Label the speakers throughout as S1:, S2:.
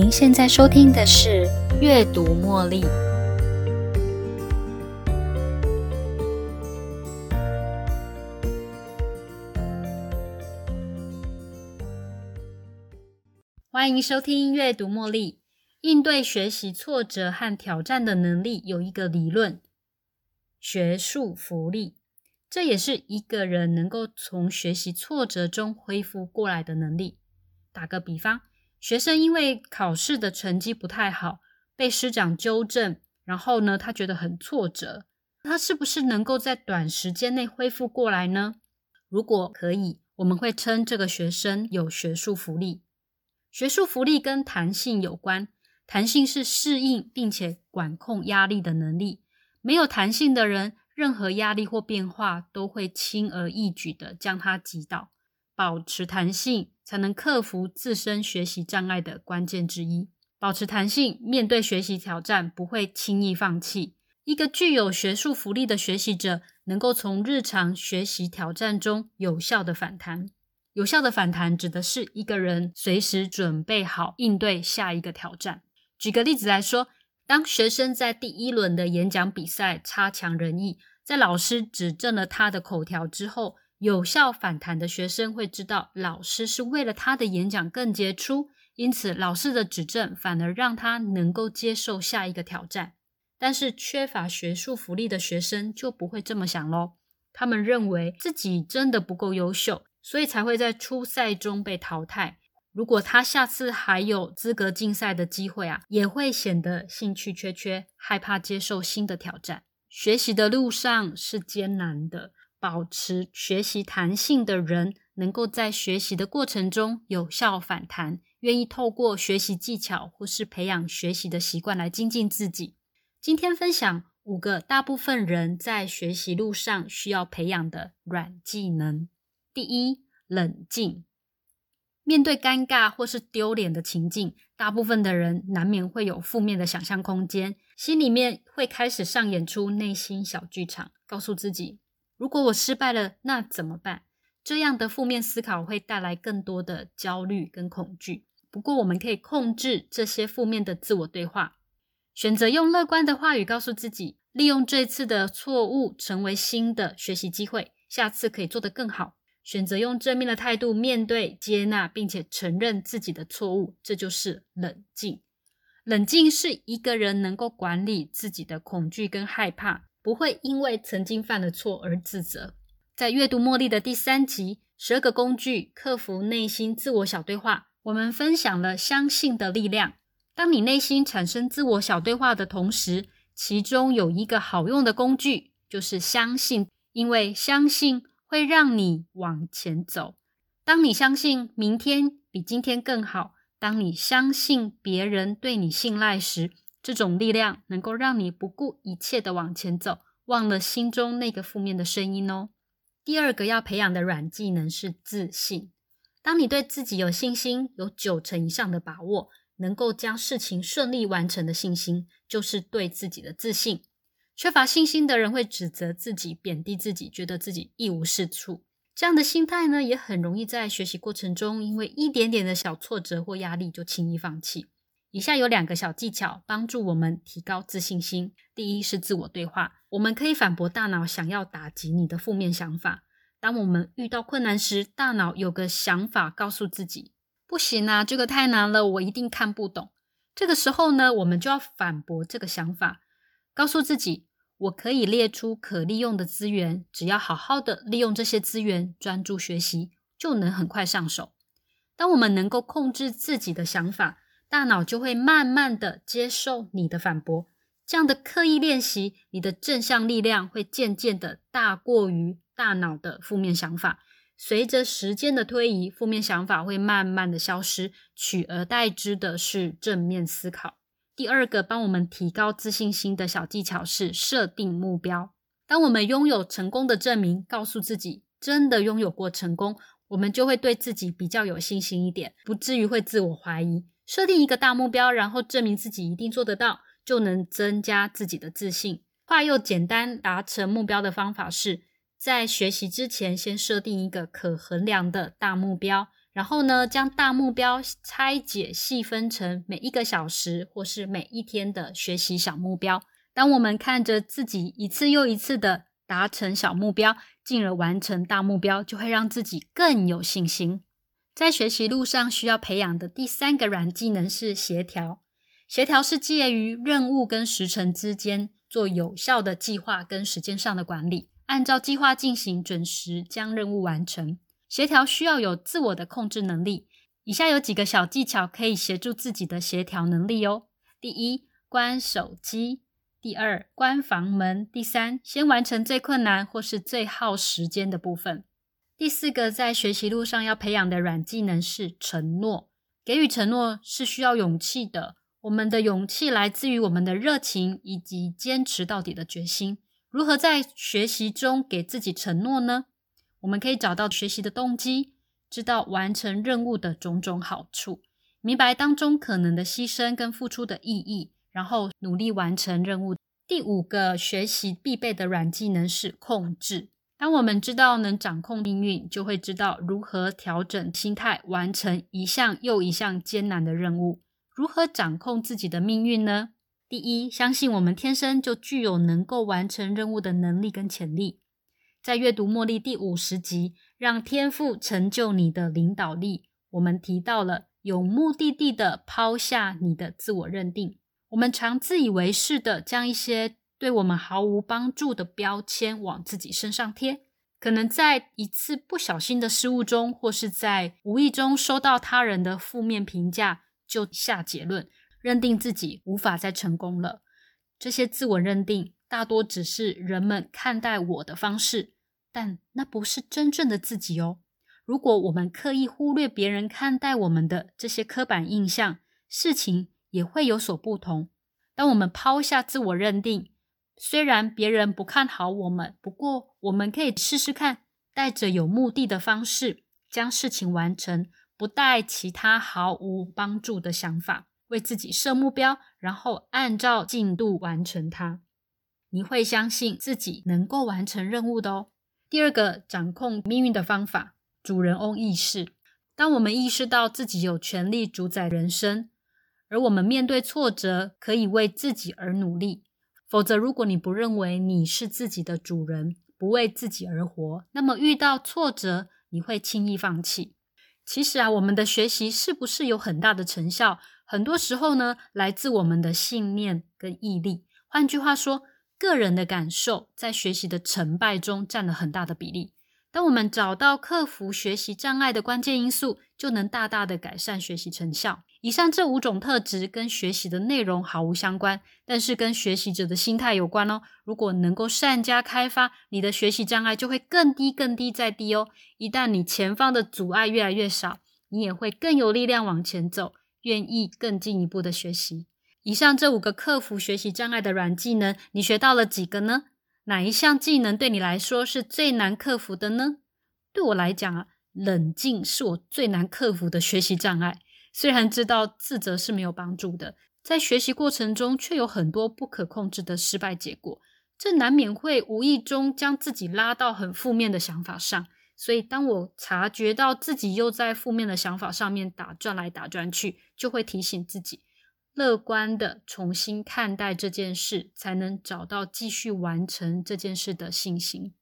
S1: 您现在收听的是《阅读茉莉》。欢迎收听《阅读茉莉》。应对学习挫折和挑战的能力有一个理论——学术福利。这也是一个人能够从学习挫折中恢复过来的能力。打个比方，学生因为考试的成绩不太好，被师长纠正，然后呢，他觉得很挫折。他是不是能够在短时间内恢复过来呢？如果可以，我们会称这个学生有学术福利。学术福利跟弹性有关，弹性是适应并且管控压力的能力。没有弹性的人。任何压力或变化都会轻而易举的将他击倒。保持弹性，才能克服自身学习障碍的关键之一。保持弹性，面对学习挑战不会轻易放弃。一个具有学术福利的学习者，能够从日常学习挑战中有效的反弹。有效的反弹指的是一个人随时准备好应对下一个挑战。举个例子来说，当学生在第一轮的演讲比赛差强人意。在老师指正了他的口条之后，有效反弹的学生会知道，老师是为了他的演讲更杰出，因此老师的指正反而让他能够接受下一个挑战。但是缺乏学术福利的学生就不会这么想喽，他们认为自己真的不够优秀，所以才会在初赛中被淘汰。如果他下次还有资格竞赛的机会啊，也会显得兴趣缺缺，害怕接受新的挑战。学习的路上是艰难的，保持学习弹性的人，能够在学习的过程中有效反弹，愿意透过学习技巧或是培养学习的习惯来精进自己。今天分享五个大部分人在学习路上需要培养的软技能。第一，冷静。面对尴尬或是丢脸的情境，大部分的人难免会有负面的想象空间，心里面会开始上演出内心小剧场，告诉自己：如果我失败了，那怎么办？这样的负面思考会带来更多的焦虑跟恐惧。不过，我们可以控制这些负面的自我对话，选择用乐观的话语告诉自己：利用这次的错误成为新的学习机会，下次可以做得更好。选择用正面的态度面对、接纳，并且承认自己的错误，这就是冷静。冷静是一个人能够管理自己的恐惧跟害怕，不会因为曾经犯了错而自责。在阅读茉莉的第三集《十二个工具克服内心自我小对话》，我们分享了相信的力量。当你内心产生自我小对话的同时，其中有一个好用的工具，就是相信，因为相信。会让你往前走。当你相信明天比今天更好，当你相信别人对你信赖时，这种力量能够让你不顾一切的往前走，忘了心中那个负面的声音哦。第二个要培养的软技能是自信。当你对自己有信心，有九成以上的把握，能够将事情顺利完成的信心，就是对自己的自信。缺乏信心的人会指责自己、贬低自己，觉得自己一无是处。这样的心态呢，也很容易在学习过程中，因为一点点的小挫折或压力就轻易放弃。以下有两个小技巧帮助我们提高自信心。第一是自我对话，我们可以反驳大脑想要打击你的负面想法。当我们遇到困难时，大脑有个想法告诉自己：“不行啊，这个太难了，我一定看不懂。”这个时候呢，我们就要反驳这个想法，告诉自己。我可以列出可利用的资源，只要好好的利用这些资源，专注学习，就能很快上手。当我们能够控制自己的想法，大脑就会慢慢的接受你的反驳。这样的刻意练习，你的正向力量会渐渐的大过于大脑的负面想法。随着时间的推移，负面想法会慢慢的消失，取而代之的是正面思考。第二个帮我们提高自信心的小技巧是设定目标。当我们拥有成功的证明，告诉自己真的拥有过成功，我们就会对自己比较有信心一点，不至于会自我怀疑。设定一个大目标，然后证明自己一定做得到，就能增加自己的自信。话又简单达成目标的方法是在学习之前先设定一个可衡量的大目标，然后呢，将大目标拆解细分成每一个小时或是每一天的学习小目标。当我们看着自己一次又一次的达成小目标，进而完成大目标，就会让自己更有信心。在学习路上需要培养的第三个软技能是协调。协调是介于任务跟时程之间，做有效的计划跟时间上的管理，按照计划进行，准时将任务完成。协调需要有自我的控制能力。以下有几个小技巧可以协助自己的协调能力哦。第一，关手机；第二，关房门；第三，先完成最困难或是最耗时间的部分。第四个，在学习路上要培养的软技能是承诺。给予承诺是需要勇气的。我们的勇气来自于我们的热情以及坚持到底的决心。如何在学习中给自己承诺呢？我们可以找到学习的动机，知道完成任务的种种好处，明白当中可能的牺牲跟付出的意义，然后努力完成任务。第五个学习必备的软技能是控制。当我们知道能掌控命运，就会知道如何调整心态，完成一项又一项艰难的任务。如何掌控自己的命运呢？第一，相信我们天生就具有能够完成任务的能力跟潜力。在阅读茉莉第五十集，让天赋成就你的领导力，我们提到了有目的地的抛下你的自我认定。我们常自以为是的将一些对我们毫无帮助的标签往自己身上贴，可能在一次不小心的失误中，或是在无意中收到他人的负面评价。就下结论，认定自己无法再成功了。这些自我认定大多只是人们看待我的方式，但那不是真正的自己哦。如果我们刻意忽略别人看待我们的这些刻板印象，事情也会有所不同。当我们抛下自我认定，虽然别人不看好我们，不过我们可以试试看，带着有目的的方式将事情完成。不带其他毫无帮助的想法，为自己设目标，然后按照进度完成它。你会相信自己能够完成任务的哦。第二个掌控命运的方法，主人翁意识。当我们意识到自己有权利主宰人生，而我们面对挫折可以为自己而努力。否则，如果你不认为你是自己的主人，不为自己而活，那么遇到挫折你会轻易放弃。其实啊，我们的学习是不是有很大的成效？很多时候呢，来自我们的信念跟毅力。换句话说，个人的感受在学习的成败中占了很大的比例。当我们找到克服学习障碍的关键因素，就能大大的改善学习成效。以上这五种特质跟学习的内容毫无相关，但是跟学习者的心态有关哦。如果能够善加开发，你的学习障碍就会更低、更低再低哦。一旦你前方的阻碍越来越少，你也会更有力量往前走，愿意更进一步的学习。以上这五个克服学习障碍的软技能，你学到了几个呢？哪一项技能对你来说是最难克服的呢？对我来讲啊，冷静是我最难克服的学习障碍。虽然知道自责是没有帮助的，在学习过程中却有很多不可控制的失败结果，这难免会无意中将自己拉到很负面的想法上。所以，当我察觉到自己又在负面的想法上面打转来打转去，就会提醒自己，乐观的重新看待这件事，才能找到继续完成这件事的信心。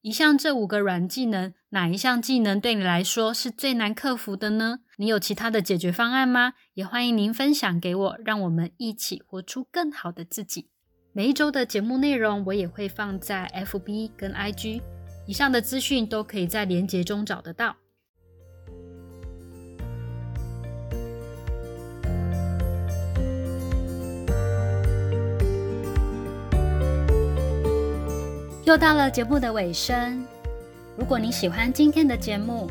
S1: 以上这五个软技能，哪一项技能对你来说是最难克服的呢？你有其他的解决方案吗？也欢迎您分享给我，让我们一起活出更好的自己。每一周的节目内容我也会放在 FB 跟 IG，以上的资讯都可以在连结中找得到。又到了节目的尾声，如果你喜欢今天的节目，